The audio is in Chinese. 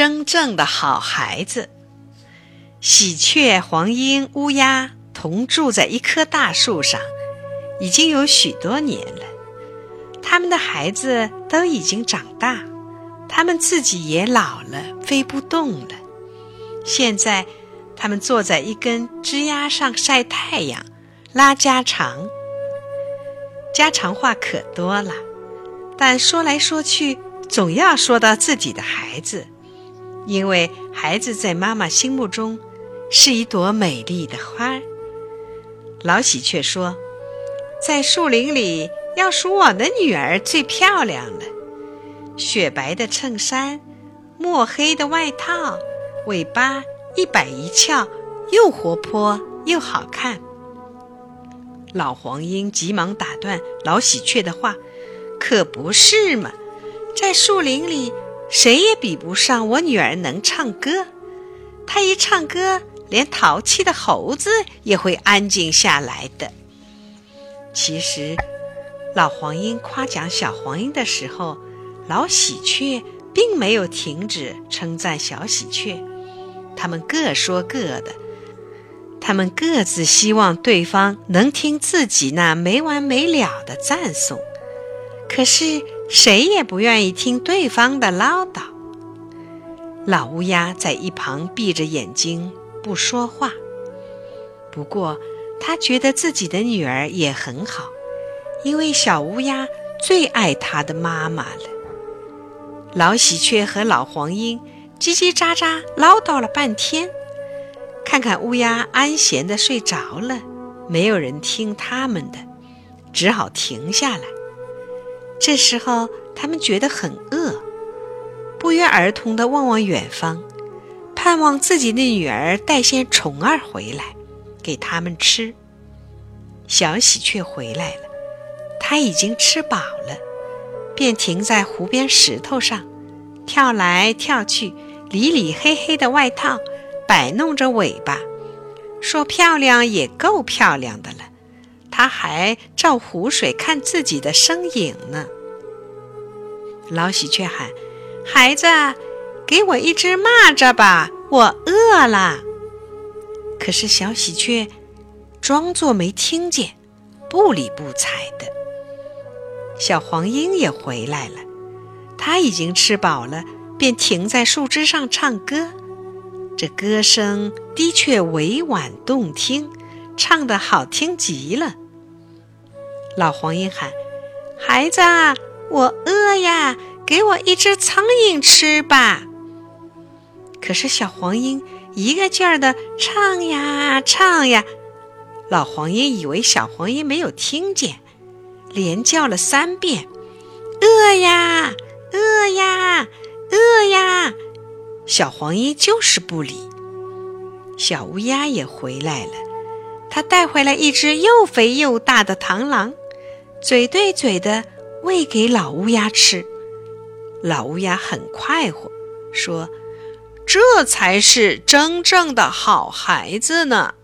真正的好孩子。喜鹊、黄莺、乌鸦同住在一棵大树上，已经有许多年了。他们的孩子都已经长大，他们自己也老了，飞不动了。现在，他们坐在一根枝丫上晒太阳，拉家常。家常话可多了，但说来说去，总要说到自己的孩子，因为孩子在妈妈心目中是一朵美丽的花儿。老喜鹊说：“在树林里，要数我的女儿最漂亮了。雪白的衬衫，墨黑的外套，尾巴一摆一翘，又活泼又好看。”老黄莺急忙打断老喜鹊的话：“可不是嘛，在树林里，谁也比不上我女儿能唱歌。她一唱歌，连淘气的猴子也会安静下来的。”其实，老黄莺夸奖小黄莺的时候，老喜鹊并没有停止称赞小喜鹊，他们各说各的。他们各自希望对方能听自己那没完没了的赞颂，可是谁也不愿意听对方的唠叨。老乌鸦在一旁闭着眼睛不说话。不过，他觉得自己的女儿也很好，因为小乌鸦最爱它的妈妈了。老喜鹊和老黄莺叽叽喳喳唠叨了半天。看看乌鸦安闲的睡着了，没有人听他们的，只好停下来。这时候，他们觉得很饿，不约而同地望望远方，盼望自己的女儿带些虫儿回来给他们吃。小喜鹊回来了，它已经吃饱了，便停在湖边石头上，跳来跳去，理理黑黑的外套。摆弄着尾巴，说：“漂亮也够漂亮的了。”他还照湖水看自己的身影呢。老喜鹊喊：“孩子，给我一只蚂蚱吧，我饿了。”可是小喜鹊装作没听见，不理不睬的。小黄莺也回来了，它已经吃饱了，便停在树枝上唱歌。这歌声的确委婉动听，唱得好听极了。老黄莺喊：“孩子，我饿呀，给我一只苍蝇吃吧。”可是小黄莺一个劲儿的唱呀唱呀，老黄莺以为小黄莺没有听见，连叫了三遍：“饿呀，饿呀，饿呀。”小黄莺就是不理。小乌鸦也回来了，他带回来一只又肥又大的螳螂，嘴对嘴的喂给老乌鸦吃。老乌鸦很快活，说：“这才是真正的好孩子呢。”